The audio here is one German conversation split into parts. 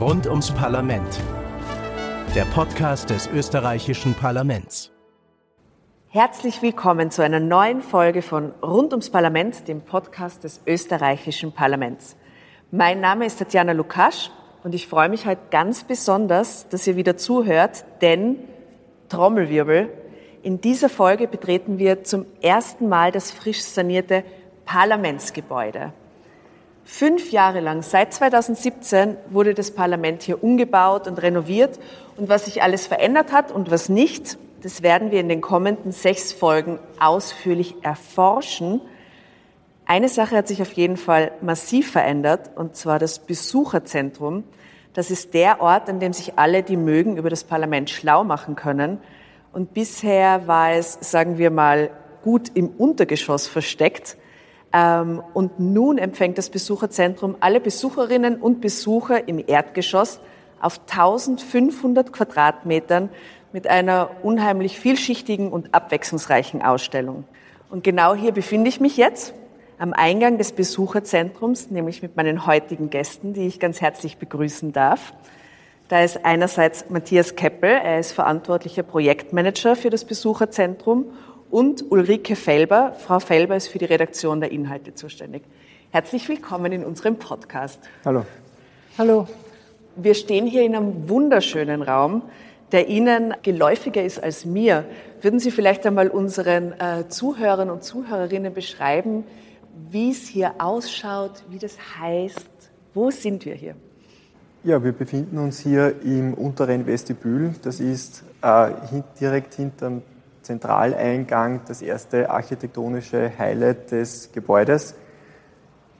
Rund ums Parlament. Der Podcast des österreichischen Parlaments. Herzlich willkommen zu einer neuen Folge von Rund ums Parlament, dem Podcast des österreichischen Parlaments. Mein Name ist Tatjana Lukasch und ich freue mich heute ganz besonders, dass ihr wieder zuhört, denn Trommelwirbel, in dieser Folge betreten wir zum ersten Mal das frisch sanierte Parlamentsgebäude. Fünf Jahre lang, seit 2017, wurde das Parlament hier umgebaut und renoviert. Und was sich alles verändert hat und was nicht, das werden wir in den kommenden sechs Folgen ausführlich erforschen. Eine Sache hat sich auf jeden Fall massiv verändert, und zwar das Besucherzentrum. Das ist der Ort, an dem sich alle, die mögen, über das Parlament schlau machen können. Und bisher war es, sagen wir mal, gut im Untergeschoss versteckt. Ähm, und nun empfängt das Besucherzentrum alle Besucherinnen und Besucher im Erdgeschoss auf 1500 Quadratmetern mit einer unheimlich vielschichtigen und abwechslungsreichen Ausstellung. Und genau hier befinde ich mich jetzt am Eingang des Besucherzentrums, nämlich mit meinen heutigen Gästen, die ich ganz herzlich begrüßen darf. Da ist einerseits Matthias Keppel, er ist verantwortlicher Projektmanager für das Besucherzentrum und Ulrike Felber. Frau Felber ist für die Redaktion der Inhalte zuständig. Herzlich willkommen in unserem Podcast. Hallo. Hallo. Wir stehen hier in einem wunderschönen Raum, der Ihnen geläufiger ist als mir. Würden Sie vielleicht einmal unseren äh, Zuhörern und Zuhörerinnen beschreiben, wie es hier ausschaut, wie das heißt? Wo sind wir hier? Ja, wir befinden uns hier im unteren Vestibül. Das ist äh, direkt hinterm Zentraleingang das erste architektonische Highlight des Gebäudes.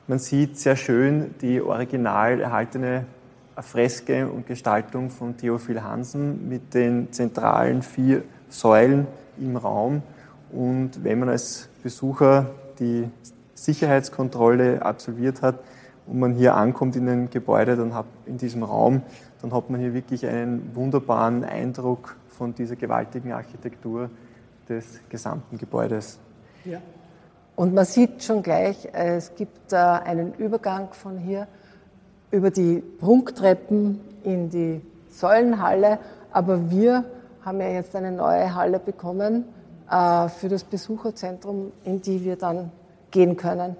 Man sieht sehr schön die original erhaltene Freske und Gestaltung von Theophil Hansen mit den zentralen vier Säulen im Raum. Und wenn man als Besucher die Sicherheitskontrolle absolviert hat und man hier ankommt in ein Gebäude, dann hat, in diesem Raum, dann hat man hier wirklich einen wunderbaren Eindruck von dieser gewaltigen Architektur, des gesamten Gebäudes. Ja. Und man sieht schon gleich, es gibt einen Übergang von hier über die Prunktreppen in die Säulenhalle, aber wir haben ja jetzt eine neue Halle bekommen äh, für das Besucherzentrum, in die wir dann gehen können.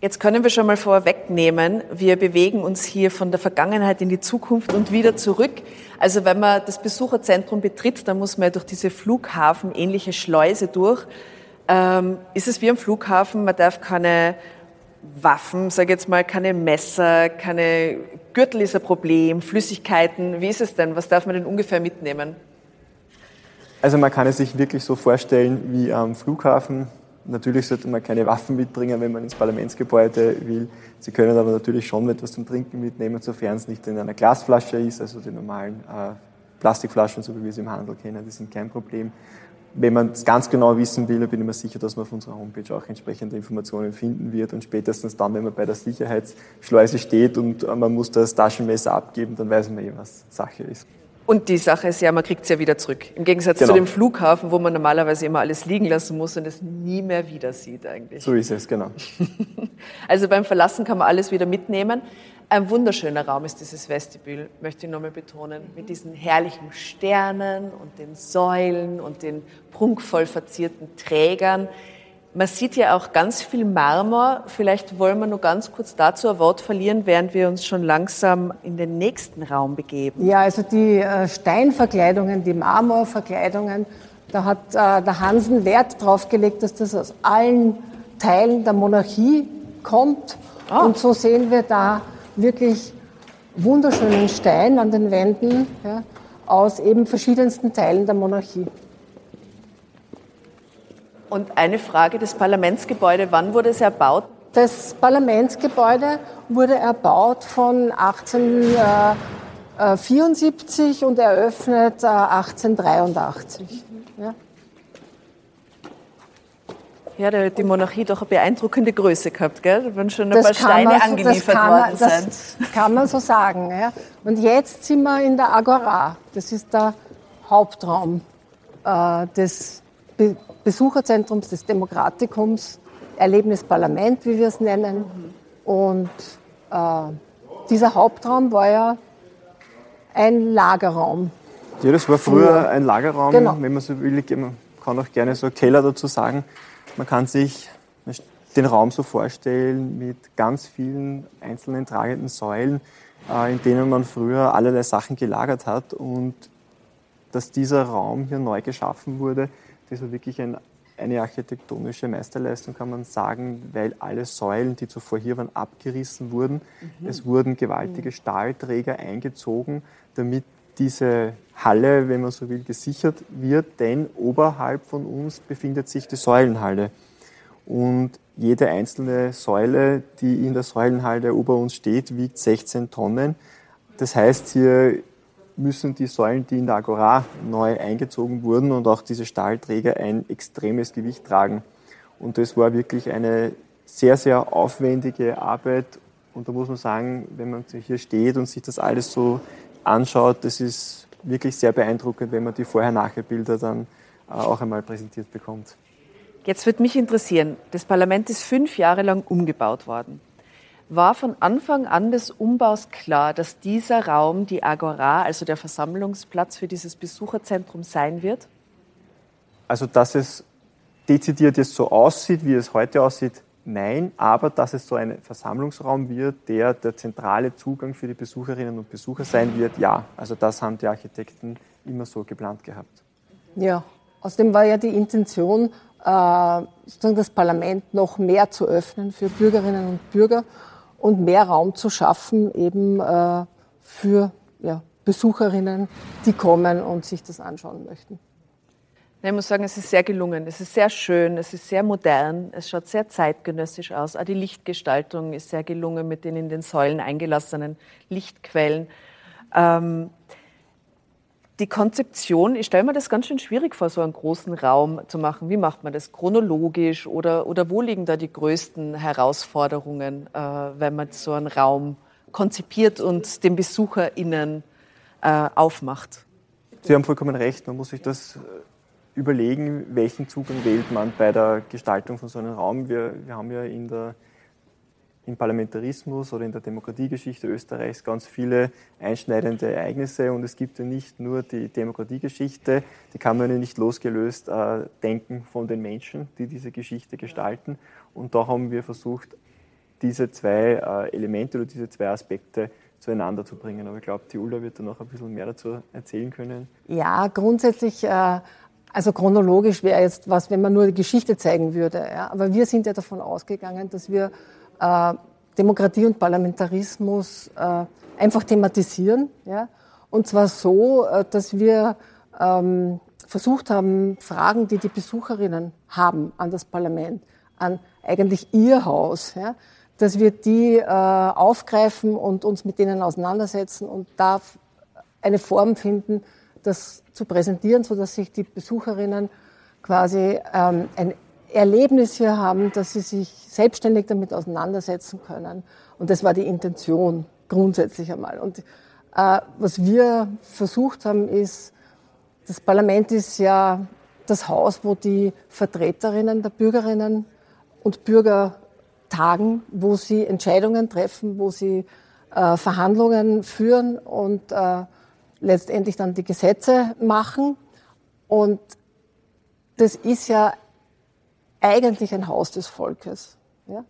Jetzt können wir schon mal vorwegnehmen, wir bewegen uns hier von der Vergangenheit in die Zukunft und wieder zurück. Also wenn man das Besucherzentrum betritt, dann muss man ja durch diese flughafenähnliche Schleuse durch. Ähm, ist es wie am Flughafen, man darf keine Waffen, sage jetzt mal, keine Messer, keine Gürtel ist ein Problem, Flüssigkeiten. Wie ist es denn? Was darf man denn ungefähr mitnehmen? Also man kann es sich wirklich so vorstellen wie am Flughafen. Natürlich sollte man keine Waffen mitbringen, wenn man ins Parlamentsgebäude will. Sie können aber natürlich schon etwas zum Trinken mitnehmen, sofern es nicht in einer Glasflasche ist, also die normalen äh, Plastikflaschen, so wie wir sie im Handel kennen, die sind kein Problem. Wenn man es ganz genau wissen will, bin ich mir sicher, dass man auf unserer Homepage auch entsprechende Informationen finden wird. Und spätestens dann, wenn man bei der Sicherheitsschleuse steht und äh, man muss das Taschenmesser abgeben, dann weiß man eh, was Sache ist. Und die Sache ist ja, man kriegt es ja wieder zurück. Im Gegensatz genau. zu dem Flughafen, wo man normalerweise immer alles liegen lassen muss und es nie mehr wieder sieht eigentlich. So ist es, genau. also beim Verlassen kann man alles wieder mitnehmen. Ein wunderschöner Raum ist dieses Vestibül, möchte ich nochmal betonen, mit diesen herrlichen Sternen und den Säulen und den prunkvoll verzierten Trägern. Man sieht ja auch ganz viel Marmor. Vielleicht wollen wir nur ganz kurz dazu ein Wort verlieren, während wir uns schon langsam in den nächsten Raum begeben. Ja, also die äh, Steinverkleidungen, die Marmorverkleidungen, da hat äh, der Hansen Wert drauf gelegt, dass das aus allen Teilen der Monarchie kommt. Oh. Und so sehen wir da wirklich wunderschönen Stein an den Wänden ja, aus eben verschiedensten Teilen der Monarchie. Und eine Frage, das Parlamentsgebäude, wann wurde es erbaut? Das Parlamentsgebäude wurde erbaut von 1874 und eröffnet 1883. Ja. Ja, die Monarchie doch eine beeindruckende Größe gehabt, gell? Da würden schon ein das paar Steine so, angeliefert worden sein. Das kann man so sagen. Ja. Und jetzt sind wir in der Agora. Das ist der Hauptraum äh, des Be Besucherzentrums, des Demokratikums, Erlebnisparlament, wie wir es nennen. Und äh, dieser Hauptraum war ja ein Lagerraum. Ja, das war früher ein Lagerraum, Genau. wenn man so will. Man kann auch gerne so Keller dazu sagen. Man kann sich den Raum so vorstellen mit ganz vielen einzelnen tragenden Säulen, äh, in denen man früher allerlei Sachen gelagert hat. Und dass dieser Raum hier neu geschaffen wurde, das war wirklich ein, eine architektonische Meisterleistung, kann man sagen, weil alle Säulen, die zuvor hier waren, abgerissen wurden. Es wurden gewaltige Stahlträger eingezogen, damit diese Halle, wenn man so will, gesichert wird, denn oberhalb von uns befindet sich die Säulenhalle. Und jede einzelne Säule, die in der Säulenhalle über uns steht, wiegt 16 Tonnen. Das heißt, hier müssen die Säulen, die in der Agora neu eingezogen wurden und auch diese Stahlträger ein extremes Gewicht tragen. Und das war wirklich eine sehr, sehr aufwendige Arbeit. Und da muss man sagen, wenn man hier steht und sich das alles so anschaut, das ist wirklich sehr beeindruckend, wenn man die Vorher-Nachher-Bilder dann äh, auch einmal präsentiert bekommt. Jetzt würde mich interessieren, das Parlament ist fünf Jahre lang umgebaut worden. War von Anfang an des Umbaus klar, dass dieser Raum die Agora, also der Versammlungsplatz für dieses Besucherzentrum sein wird? Also, dass es dezidiert jetzt so aussieht, wie es heute aussieht, nein, aber dass es so ein Versammlungsraum wird, der der zentrale Zugang für die Besucherinnen und Besucher sein wird, ja. Also das haben die Architekten immer so geplant gehabt. Ja, außerdem war ja die Intention, äh, sozusagen das Parlament noch mehr zu öffnen für Bürgerinnen und Bürger und mehr Raum zu schaffen eben äh, für ja, Besucherinnen, die kommen und sich das anschauen möchten. Ich muss sagen, es ist sehr gelungen. Es ist sehr schön, es ist sehr modern, es schaut sehr zeitgenössisch aus. Auch die Lichtgestaltung ist sehr gelungen mit den in den Säulen eingelassenen Lichtquellen. Ähm, die Konzeption, ich stelle mir das ganz schön schwierig vor, so einen großen Raum zu machen. Wie macht man das? Chronologisch oder, oder wo liegen da die größten Herausforderungen, äh, wenn man so einen Raum konzipiert und den BesucherInnen äh, aufmacht? Sie haben vollkommen recht, man muss sich das äh, überlegen, welchen Zugang wählt man bei der Gestaltung von so einem Raum. Wir, wir haben ja in der, im Parlamentarismus oder in der Demokratiegeschichte Österreichs ganz viele einschneidende Ereignisse und es gibt ja nicht nur die Demokratiegeschichte, die kann man ja nicht losgelöst äh, denken von den Menschen, die diese Geschichte gestalten. Und da haben wir versucht, diese zwei äh, Elemente oder diese zwei Aspekte zueinander zu bringen. Aber ich glaube, die Ulla wird da noch ein bisschen mehr dazu erzählen können. Ja, grundsätzlich, äh, also chronologisch wäre jetzt was, wenn man nur die Geschichte zeigen würde. Ja. Aber wir sind ja davon ausgegangen, dass wir äh, Demokratie und Parlamentarismus äh, einfach thematisieren. Ja. Und zwar so, äh, dass wir ähm, versucht haben, Fragen, die die Besucherinnen haben an das Parlament, an eigentlich ihr Haus, ja, dass wir die äh, aufgreifen und uns mit denen auseinandersetzen und da eine Form finden, das zu präsentieren, sodass sich die Besucherinnen quasi ähm, ein Erlebnis hier haben, dass sie sich selbstständig damit auseinandersetzen können. Und das war die Intention grundsätzlich einmal. Und äh, was wir versucht haben, ist, das Parlament ist ja das Haus, wo die Vertreterinnen der Bürgerinnen und Bürger tagen, wo sie Entscheidungen treffen, wo sie äh, Verhandlungen führen und äh, letztendlich dann die Gesetze machen. Und das ist ja eigentlich ein Haus des Volkes. Ja?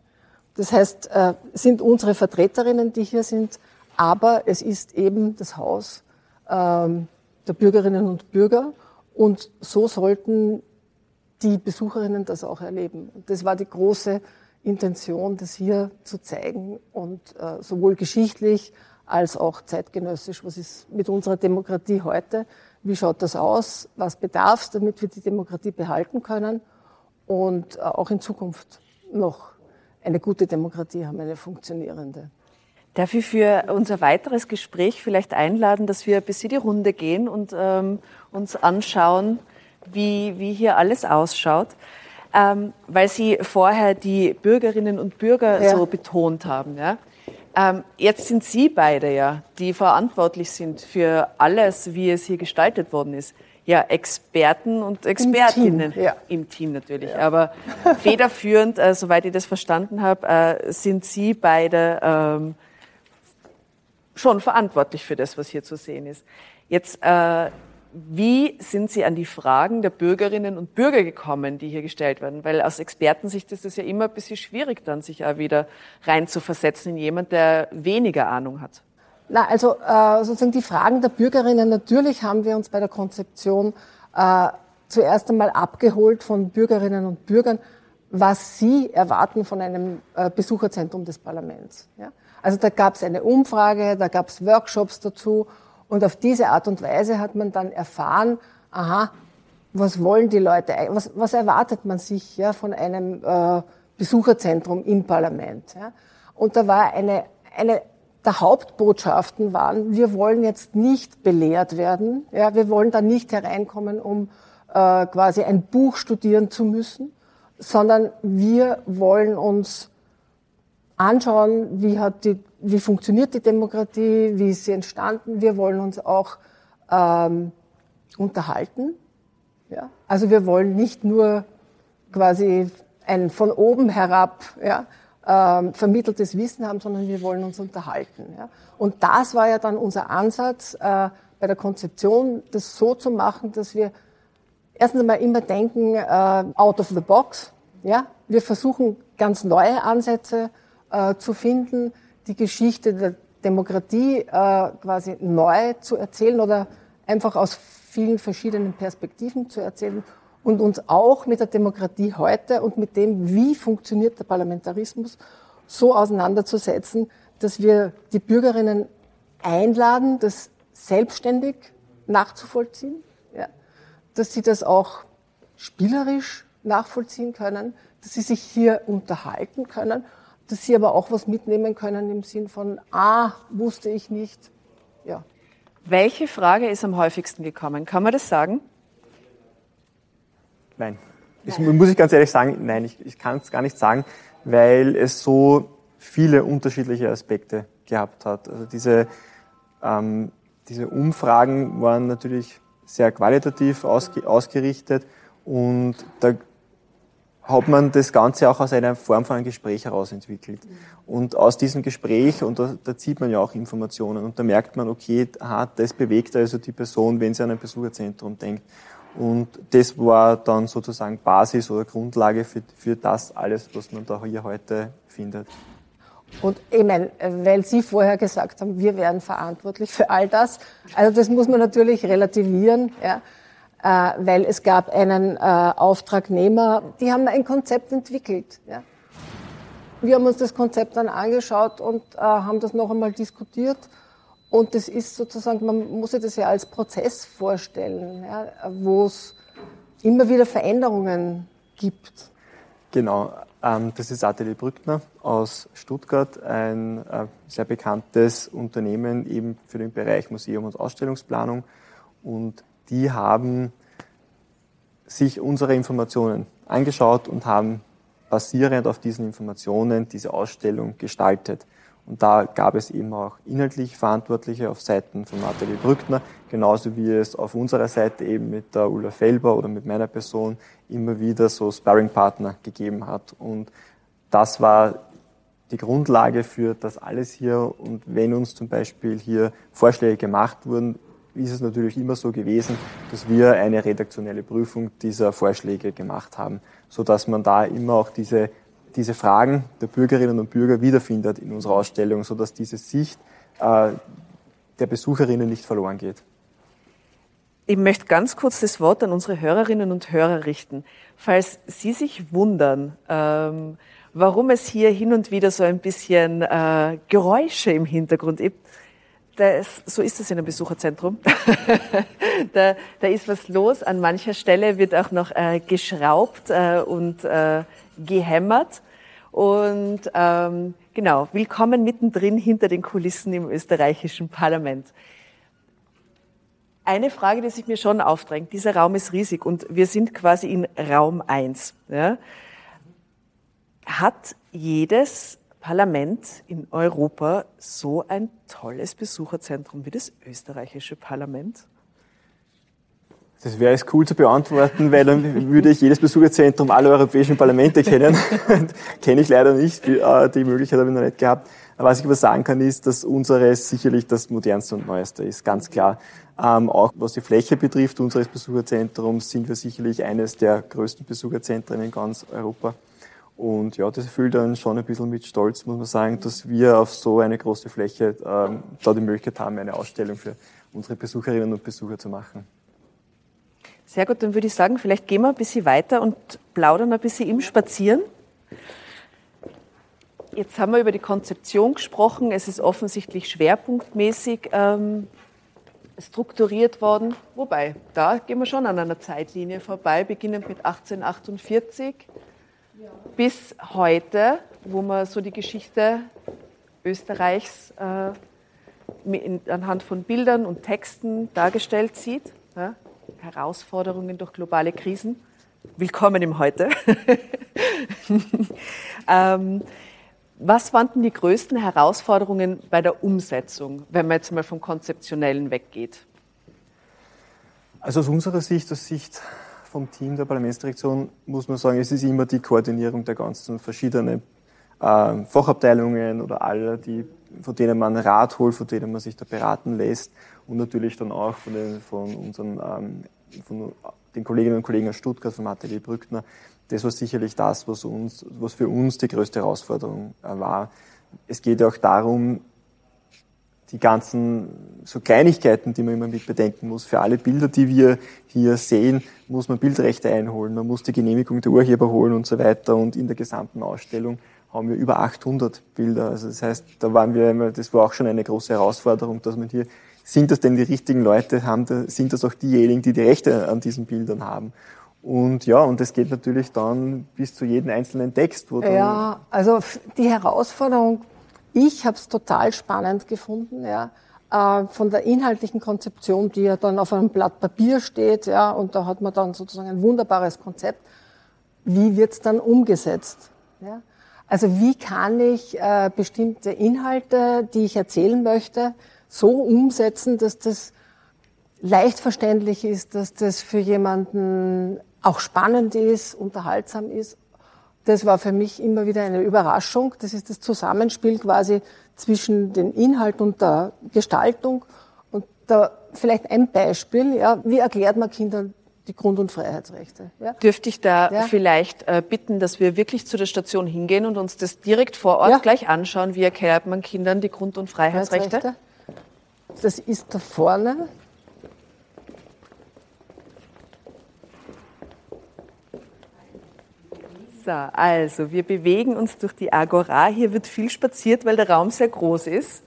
Das heißt, äh, sind unsere Vertreterinnen, die hier sind, aber es ist eben das Haus ähm, der Bürgerinnen und Bürger. Und so sollten die Besucherinnen das auch erleben. Das war die große Intention, das hier zu zeigen und äh, sowohl geschichtlich als auch zeitgenössisch. Was ist mit unserer Demokratie heute? Wie schaut das aus? Was bedarf es, damit wir die Demokratie behalten können und äh, auch in Zukunft noch eine gute Demokratie haben, eine funktionierende? Darf ich für unser weiteres Gespräch vielleicht einladen, dass wir bis in die Runde gehen und ähm, uns anschauen, wie, wie hier alles ausschaut? Ähm, weil Sie vorher die Bürgerinnen und Bürger Ja. so betont haben. Ja? Ähm, jetzt sind Sie beide ja, die verantwortlich sind für alles, wie es hier gestaltet worden ist. Ja, Experten und Expertinnen. ja. Im Team natürlich. Aber federführend, äh, soweit ich das verstanden habe, äh, sind Sie beide ähm, schon verantwortlich für das, was hier zu sehen ist. Jetzt, äh, wie sind Sie an die Fragen der Bürgerinnen und Bürger gekommen, die hier gestellt werden? Weil aus Expertensicht ist es ja immer ein bisschen schwierig, dann sich auch wieder reinzuversetzen in jemand, der weniger Ahnung hat. Na, also äh, sozusagen die Fragen der Bürgerinnen, natürlich haben wir uns bei der Konzeption äh, zuerst einmal abgeholt von Bürgerinnen und Bürgern, was sie erwarten von einem äh, Besucherzentrum des Parlaments. Ja? Also da gab es eine Umfrage, da gab es Workshops dazu und auf diese Art und Weise hat man dann erfahren, aha, was wollen die Leute, was, was erwartet man sich ja, von einem äh, Besucherzentrum im Parlament. Ja? Und da war eine, eine der Hauptbotschaften waren, wir wollen jetzt nicht belehrt werden, ja, wir wollen da nicht hereinkommen, um äh, quasi ein Buch studieren zu müssen, sondern wir wollen uns anschauen, wie, hat die, wie funktioniert die Demokratie, wie ist sie entstanden. Wir wollen uns auch ähm, unterhalten. Ja? Also wir wollen nicht nur quasi ein von oben herab ja, ähm, vermitteltes Wissen haben, sondern wir wollen uns unterhalten. Ja? Und das war ja dann unser Ansatz äh, bei der Konzeption, das so zu machen, dass wir erstens einmal immer denken, äh, out of the box. Ja? Wir versuchen ganz neue Ansätze äh, zu finden, die Geschichte der Demokratie äh, quasi neu zu erzählen oder einfach aus vielen verschiedenen Perspektiven zu erzählen und uns auch mit der Demokratie heute und mit dem, wie funktioniert der Parlamentarismus, so auseinanderzusetzen, dass wir die Bürgerinnen einladen, das selbstständig nachzuvollziehen, ja, dass sie das auch spielerisch nachvollziehen können, dass sie sich hier unterhalten können dass sie aber auch was mitnehmen können im Sinn von, ah, wusste ich nicht. Ja. Welche Frage ist am häufigsten gekommen? Kann man das sagen? Nein. Das muss ich ganz ehrlich sagen, nein, ich, ich kann es gar nicht sagen, weil es so viele unterschiedliche Aspekte gehabt hat. Also diese, ähm, diese Umfragen waren natürlich sehr qualitativ ausge, ausgerichtet und da hat man das Ganze auch aus einer Form von einem Gespräch heraus entwickelt. Und aus diesem Gespräch, und da, da zieht man ja auch Informationen, und da merkt man, okay, aha, das bewegt also die Person, wenn sie an ein Besucherzentrum denkt. Und das war dann sozusagen Basis oder Grundlage für, für das alles, was man da hier heute findet. Und ich meine, weil Sie vorher gesagt haben, wir wären verantwortlich für all das. Also das muss man natürlich relativieren. Ja. Äh, weil es gab einen äh, Auftragnehmer, die haben ein Konzept entwickelt. Ja. Wir haben uns das Konzept dann angeschaut und äh, haben das noch einmal diskutiert. Und das ist sozusagen, man muss sich das ja als Prozess vorstellen, ja, wo es immer wieder Veränderungen gibt. Genau, ähm, das ist Atelier Brückner aus Stuttgart, ein äh, sehr bekanntes Unternehmen eben für den Bereich Museum und Ausstellungsplanung. Und die haben sich unsere Informationen angeschaut und haben basierend auf diesen Informationen diese Ausstellung gestaltet. Und da gab es eben auch inhaltlich Verantwortliche auf Seiten von Nathalie Brückner, genauso wie es auf unserer Seite eben mit der Ulla Felber oder mit meiner Person immer wieder so Sparringpartner gegeben hat. Und das war die Grundlage für das alles hier. Und wenn uns zum Beispiel hier Vorschläge gemacht wurden, ist es natürlich immer so gewesen, dass wir eine redaktionelle Prüfung dieser Vorschläge gemacht haben, so dass man da immer auch diese, diese Fragen der Bürgerinnen und Bürger wiederfindet in unserer Ausstellung, so dass diese Sicht äh, der Besucherinnen nicht verloren geht. Ich möchte ganz kurz das Wort an unsere Hörerinnen und Hörer richten. Falls Sie sich wundern, ähm, warum es hier hin und wieder so ein bisschen äh, Geräusche im Hintergrund gibt, das, so ist es in einem Besucherzentrum. da, da ist was los. An mancher Stelle wird auch noch äh, geschraubt äh, und äh, gehämmert. Und ähm, genau, willkommen mittendrin hinter den Kulissen im österreichischen Parlament. Eine Frage, die sich mir schon aufdrängt. Dieser Raum ist riesig und wir sind quasi in Raum eins. Ja? Hat jedes Parlament in Europa so ein tolles Besucherzentrum wie das österreichische Parlament? Das wäre jetzt cool zu beantworten, weil dann würde ich jedes Besucherzentrum aller europäischen Parlamente kennen. Kenne ich leider nicht, äh, die Möglichkeit habe ich noch nicht gehabt. Was ich aber sagen kann, ist, dass unseres sicherlich das modernste und neueste ist, ganz klar. Ähm, auch was die Fläche betrifft unseres Besucherzentrums sind wir sicherlich eines der größten Besucherzentren in ganz Europa. Und ja, das erfüllt dann schon ein bisschen mit Stolz, muss man sagen, dass wir auf so eine große Fläche ähm, da die Möglichkeit haben, eine Ausstellung für unsere Besucherinnen und Besucher zu machen. Sehr gut, dann würde ich sagen, vielleicht gehen wir ein bisschen weiter und plaudern ein bisschen im Spazieren. Jetzt haben wir über die Konzeption gesprochen. Es ist offensichtlich schwerpunktmäßig ähm, strukturiert worden. Wobei, da gehen wir schon an einer Zeitlinie vorbei, beginnend mit 1848 ja. bis heute, wo man so die Geschichte Österreichs äh, anhand von Bildern und Texten dargestellt sieht. Ja? Herausforderungen durch globale Krisen. Willkommen im Heute. ähm, was waren denn die größten Herausforderungen bei der Umsetzung, wenn man jetzt mal vom Konzeptionellen weggeht? Also aus unserer Sicht, aus Sicht vom Team der Parlamentsdirektion, muss man sagen, es ist immer die Koordinierung der ganzen verschiedenen äh, Fachabteilungen oder aller, die, von denen man Rat holt, von denen man sich da beraten lässt und natürlich dann auch von, den, von unseren ähm, von den Kolleginnen und Kollegen aus Stuttgart, von Atelier Brückner, das war sicherlich das, was, uns, was für uns die größte Herausforderung äh, war. Es geht auch darum, die ganzen so Kleinigkeiten, die man immer mit bedenken muss. Für alle Bilder, die wir hier sehen, muss man Bildrechte einholen, man muss die Genehmigung der Urheber holen und so weiter. Und in der gesamten Ausstellung haben wir über 800 Bilder. Also das heißt, da waren wir, das war auch schon eine große Herausforderung, dass man hier, sind das denn die richtigen Leute, haben, sind das auch diejenigen, die die Rechte an diesen Bildern haben? Und ja, und das geht natürlich dann bis zu jedem einzelnen Text. Wo ja, also die Herausforderung, ich habe es total spannend gefunden, ja, äh, von der inhaltlichen Konzeption, die ja dann auf einem Blatt Papier steht, ja, und da hat man dann sozusagen ein wunderbares Konzept. Wie wird es dann umgesetzt? Ja? Also wie kann ich äh, bestimmte Inhalte, die ich erzählen möchte, so umsetzen, dass das leicht verständlich ist, dass das für jemanden auch spannend ist, unterhaltsam ist. Das war für mich immer wieder eine Überraschung. Das ist das Zusammenspiel quasi zwischen den Inhalt und der Gestaltung. Und da vielleicht ein Beispiel, ja, wie erklärt man Kindern die Grund- und Freiheitsrechte. Ja? Dürfte ich da ja? vielleicht äh, bitten, dass wir wirklich zu der Station hingehen und uns das direkt vor Ort ja. gleich anschauen, wie erklärt man Kindern die Grund- und Freiheitsrechte? Das ist da vorne. So, also wir bewegen uns durch die Agora. Hier wird viel spaziert, weil der Raum sehr groß ist.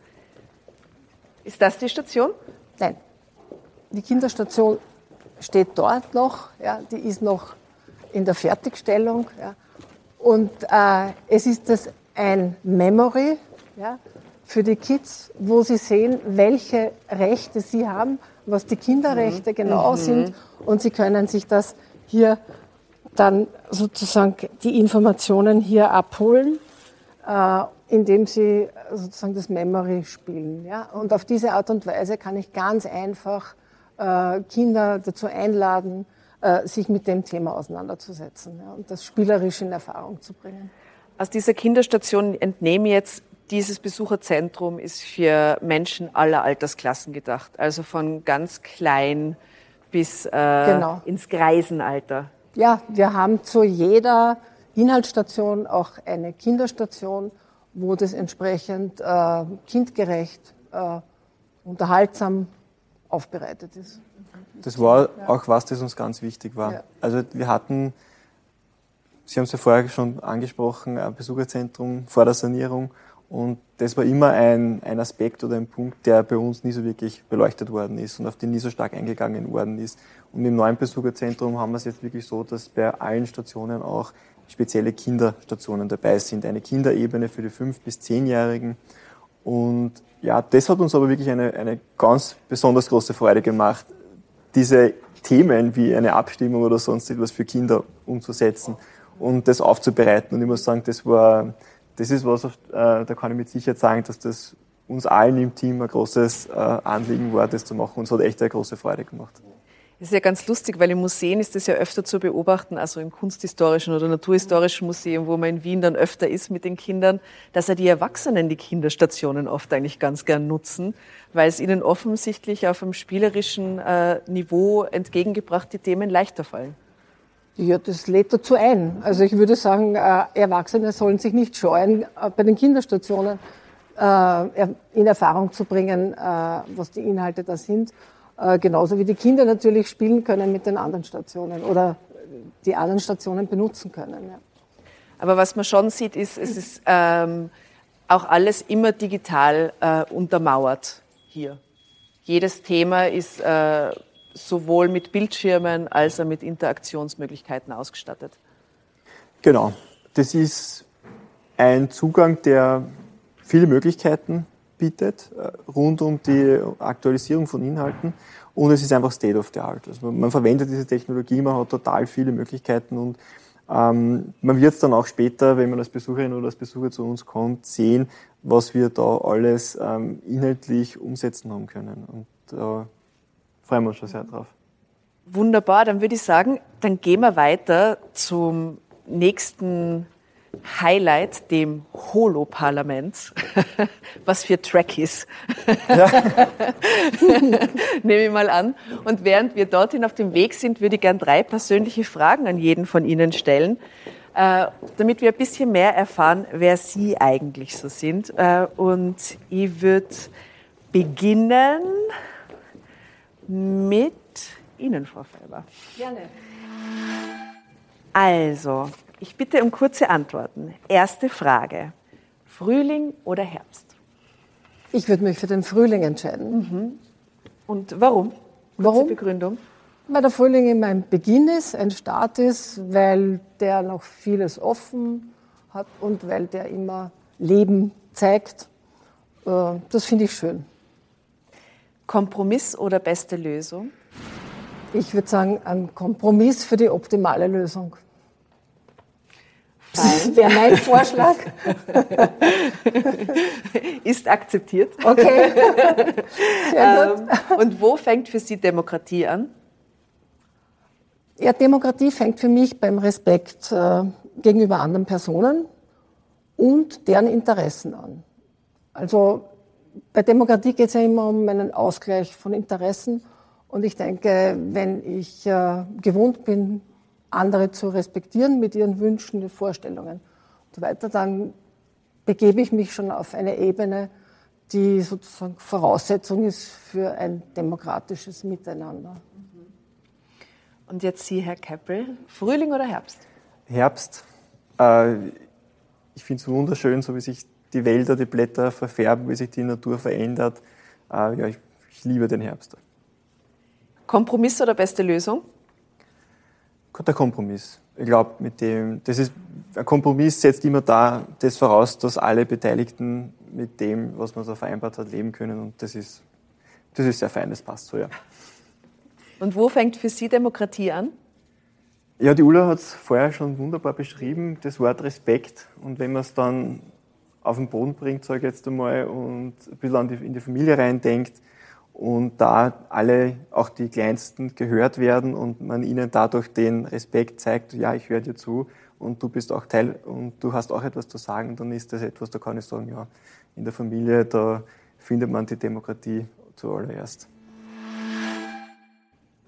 Ist das die Station? Nein. Die Kinderstation steht dort noch. Ja, die ist noch in der Fertigstellung. Ja. Und äh, es ist das ein Memory ja, für die Kids, wo sie sehen, welche Rechte sie haben, was die Kinderrechte mhm. genau mhm. sind. Und sie können sich das hier dann sozusagen die Informationen hier abholen, äh, indem sie sozusagen das Memory spielen. Ja? Und auf diese Art und Weise kann ich ganz einfach äh, Kinder dazu einladen, äh, sich mit dem Thema auseinanderzusetzen ja? und das spielerisch in Erfahrung zu bringen. Aus dieser Kinderstation entnehme ich jetzt, dieses Besucherzentrum ist für Menschen aller Altersklassen gedacht, also von ganz klein bis äh, genau. ins Greisenalter. Ja, wir haben zu jeder Inhaltsstation auch eine Kinderstation, wo das entsprechend äh, kindgerecht, äh, unterhaltsam aufbereitet ist. Das war auch was, das uns ganz wichtig war. Ja. Also wir hatten, Sie haben es ja vorher schon angesprochen, ein Besucherzentrum vor der Sanierung und das war immer ein, ein Aspekt oder ein Punkt, der bei uns nie so wirklich beleuchtet worden ist und auf den nie so stark eingegangen worden ist. Und im neuen Besucherzentrum haben wir es jetzt wirklich so, dass bei allen Stationen auch spezielle Kinderstationen dabei sind. Eine Kinderebene für die 5- bis 10-Jährigen. Und ja, das hat uns aber wirklich eine, eine ganz besonders große Freude gemacht, diese Themen wie eine Abstimmung oder sonst etwas für Kinder umzusetzen und das aufzubereiten. Und ich muss sagen, das war, das ist was, äh, da kann ich mit Sicherheit sagen, dass das uns allen im Team ein großes äh, Anliegen war, das zu machen. Uns hat echt eine große Freude gemacht. Das ist ja ganz lustig, weil in Museen ist das ja öfter zu beobachten, also im kunsthistorischen oder naturhistorischen Museum, wo man in Wien dann öfter ist mit den Kindern, dass ja die Erwachsenen die Kinderstationen oft eigentlich ganz gern nutzen, weil es ihnen offensichtlich auf einem spielerischen äh, Niveau entgegengebracht die Themen leichter fallen. Ja, das lädt dazu ein. Also ich würde sagen, äh, Erwachsene sollen sich nicht scheuen, äh, bei den Kinderstationen äh, in Erfahrung zu bringen, was die Inhalte da sind. Genauso wie die Kinder natürlich spielen können mit den anderen Stationen oder die anderen Stationen benutzen können. Ja. Aber was man schon sieht, ist, es ist ähm, auch alles immer digital äh, untermauert hier. Jedes Thema ist äh, sowohl mit Bildschirmen als auch mit Interaktionsmöglichkeiten ausgestattet. Genau. Das ist ein Zugang, der viele Möglichkeiten bietet, äh, rund um die Aktualisierung von Inhalten. Und es ist einfach State of the Art. Also man verwendet diese Technologie, man hat total viele Möglichkeiten und ähm, man wird es dann auch später, wenn man als Besucherin oder als Besucher zu uns kommt, sehen, was wir da alles ähm, inhaltlich umsetzen haben können. Und da freuen wir uns schon sehr drauf. Wunderbar, dann würde ich sagen, dann gehen wir weiter zum nächsten Highlight, dem Holo-Parlament, was für Trackies, ja. nehme ich mal an. Und während wir dorthin auf dem Weg sind, würde ich gerne drei persönliche Fragen an jeden von Ihnen stellen, äh, damit wir ein bisschen mehr erfahren, wer Sie eigentlich so sind. Äh, und ich würde beginnen mit Ihnen, Frau Felber. Gerne. Also, ich bitte um kurze Antworten. Erste Frage. Frühling oder Herbst? Ich würde mich für den Frühling entscheiden. Mhm. Und warum? Kurze warum? Begründung. Weil der Frühling immer ein Beginn ist, ein Start ist, weil der noch vieles offen hat und weil der immer Leben zeigt. Äh, das finde ich schön. Kompromiss oder beste Lösung? Ich würde sagen, ein Kompromiss für die optimale Lösung. Das wäre mein Vorschlag. Ist akzeptiert. Okay. Sehr gut. Ähm, und wo fängt für Sie Demokratie an? Ja, Demokratie fängt für mich beim Respekt äh, gegenüber anderen Personen und deren Interessen an. Also bei Demokratie geht es ja immer um einen Ausgleich von Interessen. Und ich denke, wenn ich äh, gewohnt bin, andere zu respektieren mit ihren Wünschen, Vorstellungen und so weiter, dann begebe ich mich schon auf eine Ebene, die sozusagen Voraussetzung ist für ein demokratisches Miteinander. Und jetzt Sie, Herr Keppel, Frühling oder Herbst? Herbst. Äh, ich finde es wunderschön, so wie sich die Wälder, die Blätter verfärben, wie sich die Natur verändert. Äh, ja, ich, ich liebe den Herbst. Kompromiss oder beste Lösung? Der Kompromiss. Ich glaube, mit dem, das ist, ein Kompromiss setzt immer da das voraus, dass alle Beteiligten mit dem, was man so vereinbart hat, leben können. Und das ist, das ist sehr fein, das passt so, ja. Und wo fängt für Sie Demokratie an? Ja, die Ulla hat es vorher schon wunderbar beschrieben, das Wort Respekt. Und wenn man es dann auf den Boden bringt, sage ich jetzt einmal, und ein bisschen die, in die Familie reindenkt und da alle, auch die Kleinsten, gehört werden und man ihnen dadurch den Respekt zeigt, ja, ich höre dir zu und du bist auch Teil und du hast auch etwas zu sagen, dann ist das etwas, da kann ich sagen, ja, in der Familie, da findet man die Demokratie zuallererst.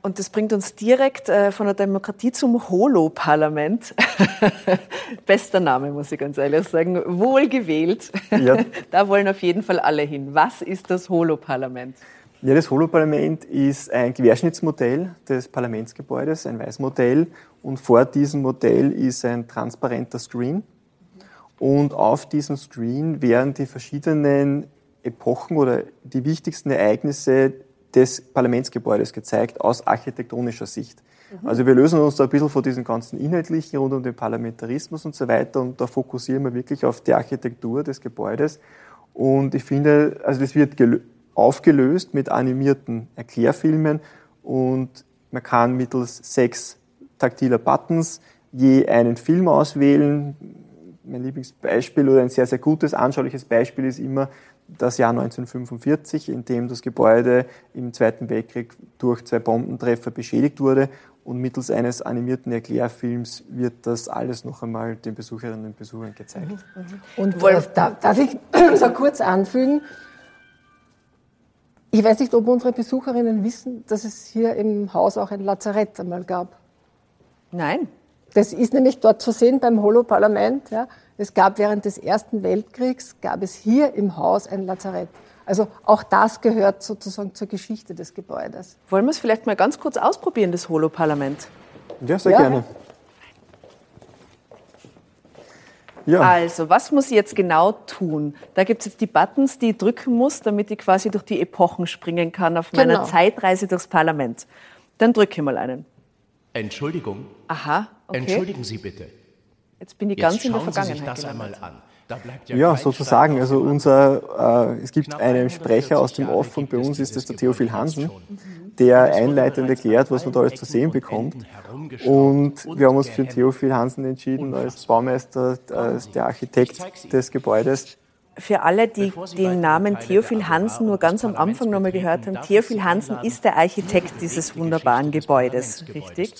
Und das bringt uns direkt äh, von der Demokratie zum Holo-Parlament. Bester Name, muss ich ganz ehrlich sagen. Wohlgewählt. Ja. da wollen auf jeden Fall alle hin. Was ist das Holo-Parlament? Ja, das Holo-Parlament ist ein Querschnittsmodell des Parlamentsgebäudes, ein Weißmodell. Und vor diesem Modell ist ein transparenter Screen. Und auf diesem Screen werden die verschiedenen Epochen oder die wichtigsten Ereignisse des Parlamentsgebäudes gezeigt aus architektonischer Sicht. Mhm. Also wir lösen uns da ein bisschen von diesen ganzen inhaltlichen rund um den Parlamentarismus und so weiter und da fokussieren wir wirklich auf die Architektur des Gebäudes. Und ich finde, also das wird aufgelöst mit animierten Erklärfilmen und man kann mittels sechs taktiler Buttons je einen Film auswählen. Mein Lieblingsbeispiel oder ein sehr, sehr gutes, anschauliches Beispiel ist immer das Jahr 1945, in dem das Gebäude im Zweiten Weltkrieg durch zwei Bombentreffer beschädigt wurde. Und mittels eines animierten Erklärfilms wird das alles noch einmal den Besucherinnen und Besuchern gezeigt. Mhm. Und äh, darf ich so kurz anfügen? Ich weiß nicht, ob unsere Besucherinnen wissen, dass es hier im Haus auch ein Lazarett einmal gab. Nein. Das ist nämlich dort zu sehen beim Holo-Parlament. Ja. Es gab während des Ersten Weltkriegs, gab es hier im Haus ein Lazarett. Also auch das gehört sozusagen zur Geschichte des Gebäudes. Wollen wir es vielleicht mal ganz kurz ausprobieren, das Holo-Parlament? Ja, sehr ja. gerne. Ja. Also, was muss ich jetzt genau tun? Da gibt es jetzt die Buttons, die ich drücken muss, damit ich quasi durch die Epochen springen kann auf meiner genau. Zeitreise durchs Parlament. Dann drücke ich mal einen. Entschuldigung. Aha. Okay. Entschuldigen Sie bitte. Jetzt bin ich ganz Jetzt in der Vergangenheit. Sie sich das einmal an. Ja, ja sozusagen. Also unser, äh, es gibt einen Sprecher aus dem Off und bei uns ist das der Theophil Hansen, der einleitend erklärt, was man da alles zu sehen bekommt. Und wir haben uns für Theophil Hansen entschieden als Baumeister, als der Architekt des Gebäudes für alle, die den Namen Theophil Hansen nur ganz am Anfang nochmal gehört haben, Theophil Hansen ist der Architekt dieses wunderbaren Gebäudes, richtig?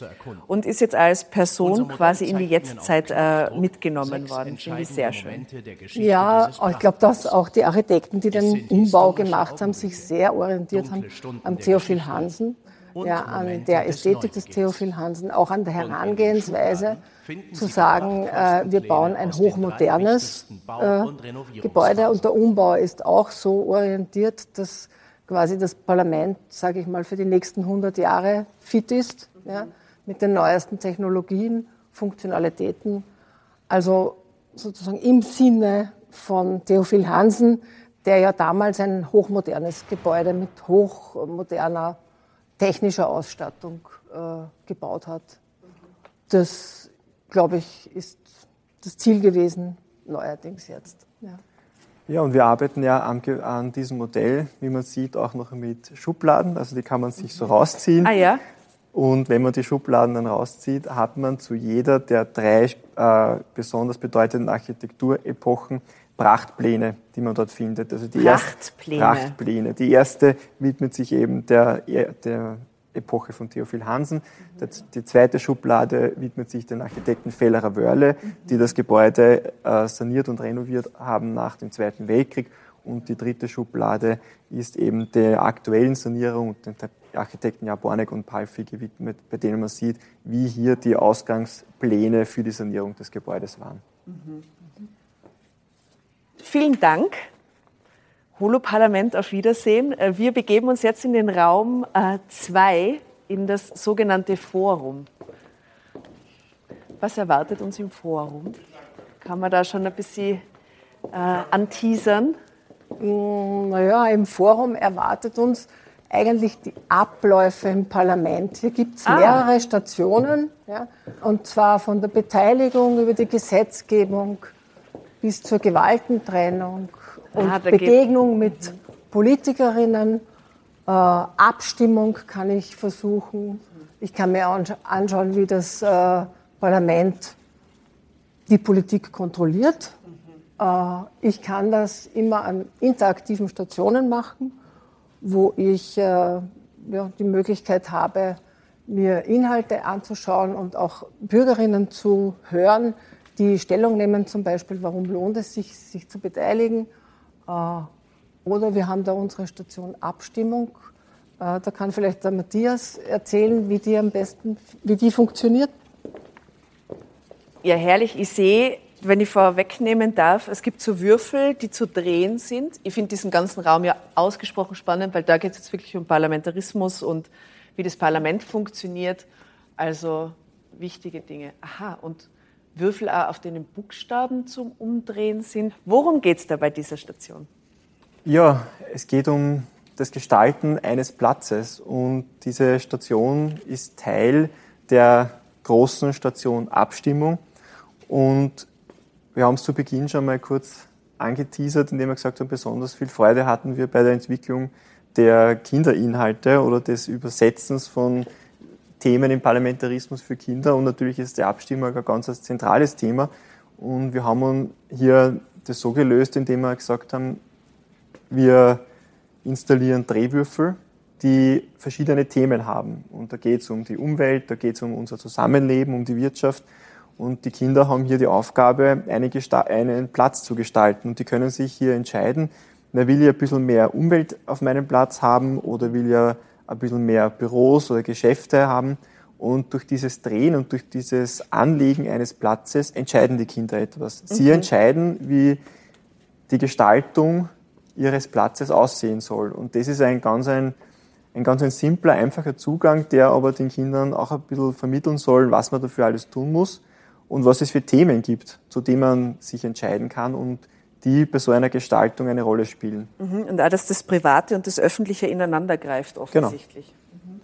Und ist jetzt als Person quasi in die Jetztzeit äh, mitgenommen worden. Finde ich sehr schön. Ja, ich glaube, dass auch die Architekten, die den Umbau gemacht haben, sich sehr orientiert haben am Theophil Hansen ja, an der Ästhetik des Theophil Hansen, auch an der Herangehensweise zu sagen, äh, wir bauen ein hochmodernes äh, Gebäude und der Umbau ist auch so orientiert, dass quasi das Parlament, sage ich mal, für die nächsten 100 Jahre fit ist, ja, mit den neuesten Technologien, Funktionalitäten. Also sozusagen im Sinne von Theophil Hansen, der ja damals ein hochmodernes Gebäude mit hochmoderner technischer Ausstattung äh, gebaut hat. Das, glaube ich, ist das Ziel gewesen, neuerdings jetzt. Ja. Ja, und wir arbeiten ja an, an, diesem Modell, wie man sieht, auch noch mit Schubladen. Also die kann man sich so rausziehen. Ah ja. Und wenn man die Schubladen dann rauszieht, hat man zu jeder der drei äh, besonders bedeutenden Architekturepochen Prachtpläne, die man dort findet. Also die Prachtpläne. Erste, Prachtpläne. Die erste widmet sich eben der, der Epoche von Theophil Hansen. Die zweite Schublade widmet sich den Architekten Fellerer Wörle, die das Gebäude äh, saniert und renoviert haben nach dem Zweiten Weltkrieg. Und die dritte Schublade ist eben der aktuellen Sanierung den Architekten Jabornek und Palfi gewidmet, bei denen man sieht, wie hier die Ausgangspläne für die Sanierung des Gebäudes waren. Mhm. Vielen Dank. Holo-Parlament auf Wiedersehen. Äh, wir begeben uns jetzt in den Raum 2, äh, in das sogenannte Forum. Was erwartet uns im Forum? Kann man da schon ein bisschen äh, anteasern? Mm, naja, im Forum erwartet uns eigentlich die Abläufe im Parlament. Hier gibt es ah. mehrere Stationen, ja, und zwar von der Beteiligung über die Gesetzgebung bis zur Gewaltentrennung und ah, Begegnung mit Politikerinnen. Äh, Abstimmung kann ich versuchen. Ich kann mir anschauen, wie das äh, Parlament die Politik kontrolliert. Äh, ich kann das immer an interaktiven Stationen machen, wo ich äh, ja, die Möglichkeit habe, mir Inhalte anzuschauen und auch Bürgerinnen zu hören, die Stellung nehmen, zum Beispiel, warum lohnt es sich, sich zu beteiligen. Äh, oder wir haben da unsere Station Abstimmung. Äh, da kann vielleicht der Matthias erzählen, wie die am besten, wie die funktioniert. Ja, herrlich. Ich sehe, wenn ich vorwegnehmen darf, es gibt so Würfel, die zu drehen sind. Ich finde diesen ganzen Raum ja ausgesprochen spannend, weil da geht es jetzt wirklich um Parlamentarismus und wie das Parlament funktioniert. Also wichtige Dinge. Aha, und Würfel auch auf denen Buchstaben zum Umdrehen sind. Worum geht es da bei dieser Station? Ja, es geht um das Gestalten eines Platzes und diese Station ist Teil der großen Station Abstimmung und wir haben es zu Beginn schon mal kurz angeteasert, indem wir gesagt haben, besonders viel Freude hatten wir bei der Entwicklung der Kinderinhalte oder des Übersetzens von Themen im Parlamentarismus für Kinder und natürlich ist die Abstimmung ein ganz zentrales Thema. Und wir haben hier das so gelöst, indem wir gesagt haben, Wir installieren Drehwürfel, die verschiedene Themen haben. Und da geht es um die Umwelt, da geht es um unser Zusammenleben, um die Wirtschaft. Und die Kinder haben hier die Aufgabe, einen Platz zu gestalten. Und die können sich hier entscheiden, wer will ja ein bisschen mehr Umwelt auf meinem Platz haben oder will ja ein bisschen mehr Büros oder Geschäfte haben. Und durch dieses Drehen und durch dieses Anlegen eines Platzes entscheiden die Kinder etwas. Sie mhm. entscheiden, wie die Gestaltung ihres Platzes aussehen soll. Und das ist ein ganz ein, ein ganz ein simpler, einfacher Zugang, der aber den Kindern auch ein bisschen vermitteln soll, was man dafür alles tun muss und was es für Themen gibt, zu denen man sich entscheiden kann und die bei so einer Gestaltung eine Rolle spielen. Mhm. Und auch, dass das Private und das Öffentliche ineinander greift, offensichtlich. Genau. Mhm.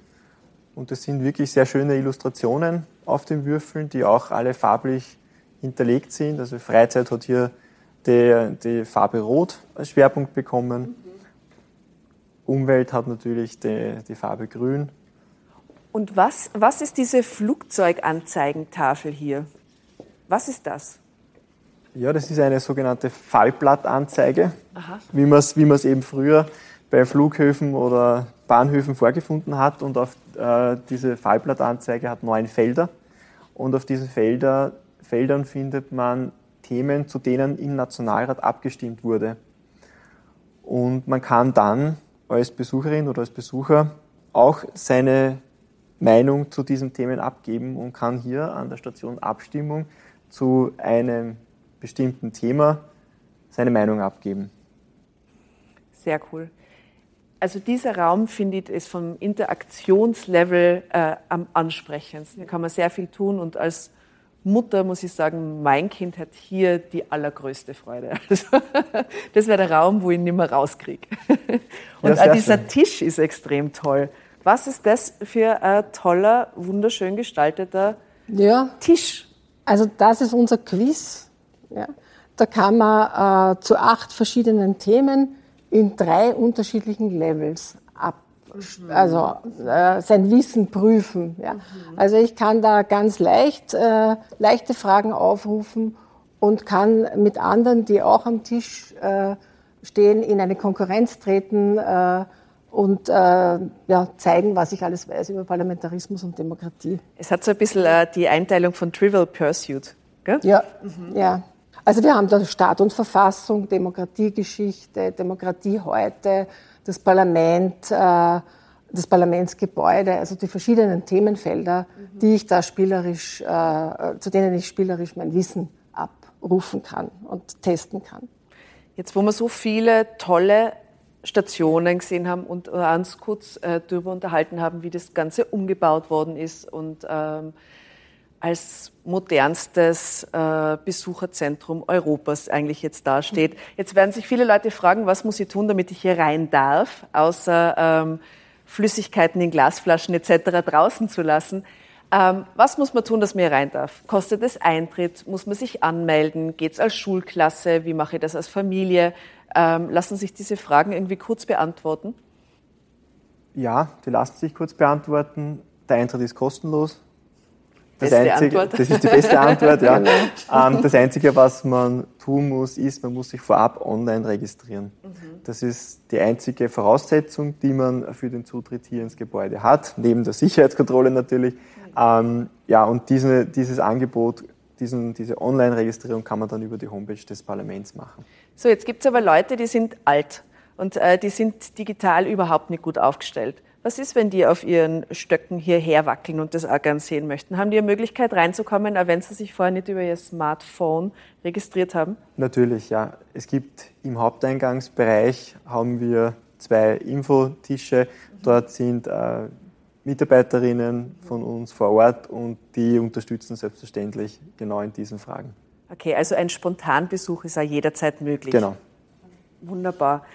Und das sind wirklich sehr schöne Illustrationen auf den Würfeln, die auch alle farblich hinterlegt sind. Also Freizeit hat hier die, die Farbe Rot als Schwerpunkt bekommen. Mhm. Umwelt hat natürlich die, die Farbe Grün. Und was, was ist diese Flugzeuganzeigentafel hier? Was ist das? Ja, das ist eine sogenannte Fallblattanzeige, Aha. wie man es wie eben früher bei Flughöfen oder Bahnhöfen vorgefunden hat. Und auf äh, diese Fallblattanzeige hat neun Felder. Und auf diesen Felder, Feldern findet man Themen, zu denen im Nationalrat abgestimmt wurde. Und man kann dann als Besucherin oder als Besucher auch seine Meinung zu diesen Themen abgeben und kann hier an der Station Abstimmung zu einem bestimmten Thema seine Meinung abgeben. Sehr cool. Also dieser Raum findet es vom Interaktionslevel äh, am ansprechendsten. Da kann man sehr viel tun und als Mutter muss ich sagen, mein Kind hat hier die allergrößte Freude. Also, das wäre der Raum, wo ich ihn nicht mehr rauskriege. Und ja, auch dieser schön. Tisch ist extrem toll. Was ist das für ein toller, wunderschön gestalteter ja. Tisch? Also das ist unser Quiz. Ja. Da kann man äh, zu acht verschiedenen Themen in drei unterschiedlichen Levels ab, mhm. also äh, sein Wissen prüfen. Ja. Mhm. Also ich kann da ganz leicht äh, leichte Fragen aufrufen und kann mit anderen, die auch am Tisch äh, stehen, in eine Konkurrenz treten äh, und äh, ja, zeigen, was ich alles weiß über Parlamentarismus und Demokratie. Es hat so ein bisschen äh, die Einteilung von Trivial Pursuit, gell? Ja, mhm. ja. Also wir haben da Staat und Verfassung, Demokratiegeschichte, Demokratie heute, das Parlament, äh, das Parlamentsgebäude, also die verschiedenen Themenfelder, mhm. die ich da spielerisch, äh, zu denen ich spielerisch mein Wissen abrufen kann und testen kann. Jetzt, wo wir so viele tolle Stationen gesehen haben und uns kurz äh, darüber unterhalten haben, wie das Ganze umgebaut worden ist und ähm, als modernstes äh, Besucherzentrum Europas eigentlich jetzt dasteht. Jetzt werden sich viele Leute fragen, was muss ich tun, damit ich hier rein darf, außer ähm, Flüssigkeiten in Glasflaschen etc. draußen zu lassen. Ähm, was muss man tun, dass man hier rein darf? Kostet es Eintritt? Muss man sich anmelden? Geht es als Schulklasse? Wie mache ich das als Familie? Ähm, lassen sich diese Fragen irgendwie kurz beantworten? Ja, die lassen sich kurz beantworten. Der Eintritt ist kostenlos. Das, Einzige, das ist die beste Antwort, ja. Genau. Ähm, das Einzige, was man tun muss, ist, man muss sich vorab online registrieren. Mhm. Das ist die einzige Voraussetzung, die man für den Zutritt hier ins Gebäude hat, neben der Sicherheitskontrolle natürlich. Mhm. Ähm, ja, und diese, dieses Angebot, diesen, diese Online-Registrierung kann man dann über die Homepage des Parlaments machen. So, jetzt gibt es aber Leute, die sind alt und äh, die sind digital überhaupt nicht gut aufgestellt. Was ist, wenn die auf ihren Stöcken hierher wackeln und das auch gern sehen möchten? Haben die eine Möglichkeit reinzukommen, auch wenn sie sich vorher nicht über ihr Smartphone registriert haben? Natürlich, ja. Es gibt im Haupteingangsbereich haben wir zwei Infotische. Dort sind äh, Mitarbeiterinnen von uns vor Ort und die unterstützen selbstverständlich genau in diesen Fragen. Okay, also ein Spontanbesuch ist auch jederzeit möglich. Genau. Wunderbar.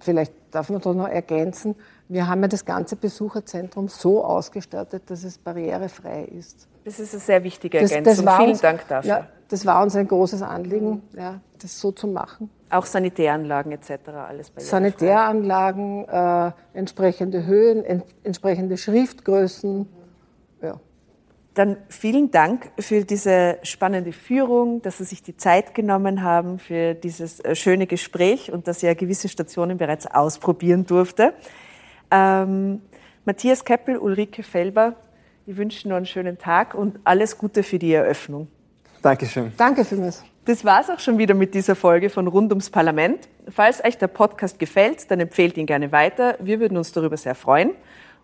Vielleicht darf man da noch ergänzen, wir haben ja das ganze Besucherzentrum so ausgestattet, dass es barrierefrei ist. Das ist eine sehr wichtige Ergänzung. Das, das Vielen uns, Dank dafür. Ja, das war uns ein großes Anliegen, ja, das so zu machen. Auch Sanitäranlagen etc. alles barrierefrei. Sanitäranlagen, äh, entsprechende Höhen, en, entsprechende Schriftgrößen. Ja. Dann vielen Dank für diese spannende Führung, dass Sie sich die Zeit genommen haben für dieses äh, schöne Gespräch und dass er gewisse Stationen bereits ausprobieren durfte. Ähm, Matthias Keppel, Ulrike Felber, ich wünsche noch einen schönen Tag und alles Gute für die Eröffnung. Dankeschön. Danke vielmals. Das war's auch schon wieder mit dieser Folge von Rund ums Parlament. Falls euch der Podcast gefällt, dann empfehlt ihn gerne weiter. Wir würden uns darüber sehr freuen.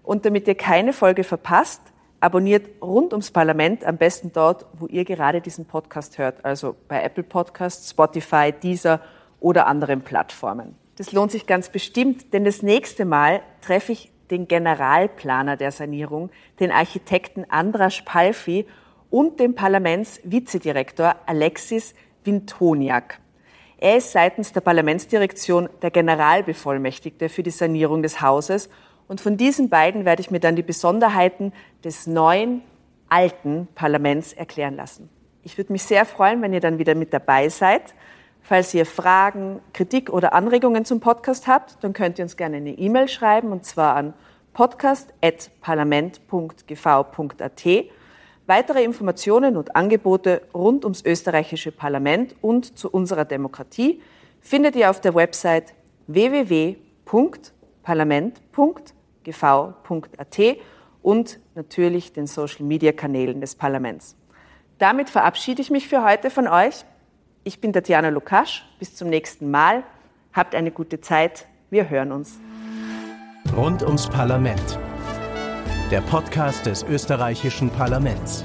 Und damit ihr keine Folge verpasst, abonniert Rund ums Parlament am besten dort, wo ihr gerade diesen Podcast hört, also bei Apple Podcasts, Spotify, Deezer oder anderen Plattformen. Das lohnt sich ganz bestimmt, denn das nächste Mal treffe ich den Generalplaner der Sanierung, den Architekten Andras Palfi und den Parlamentsvizedirektor Alexis Wintoniak. Er ist seitens der Parlamentsdirektion der Generalbevollmächtigte für die Sanierung des Hauses und von diesen beiden werde ich mir dann die Besonderheiten des neuen, alten Parlaments erklären lassen. Ich würde mich sehr freuen, wenn ihr dann wieder mit dabei seid. Falls ihr Fragen, Kritik oder Anregungen zum Podcast habt, dann könnt ihr uns gerne eine E-Mail schreiben und zwar an podcast.parlament.gv.at. Weitere Informationen und Angebote rund ums österreichische Parlament und zu unserer Demokratie findet ihr auf der Website www.parlament.gv.at und natürlich den Social Media Kanälen des Parlaments. Damit verabschiede ich mich für heute von euch. Ich bin Tatjana Lukasch. Bis zum nächsten Mal. Habt eine gute Zeit. Wir hören uns. Rund ums Parlament. Der Podcast des österreichischen Parlaments.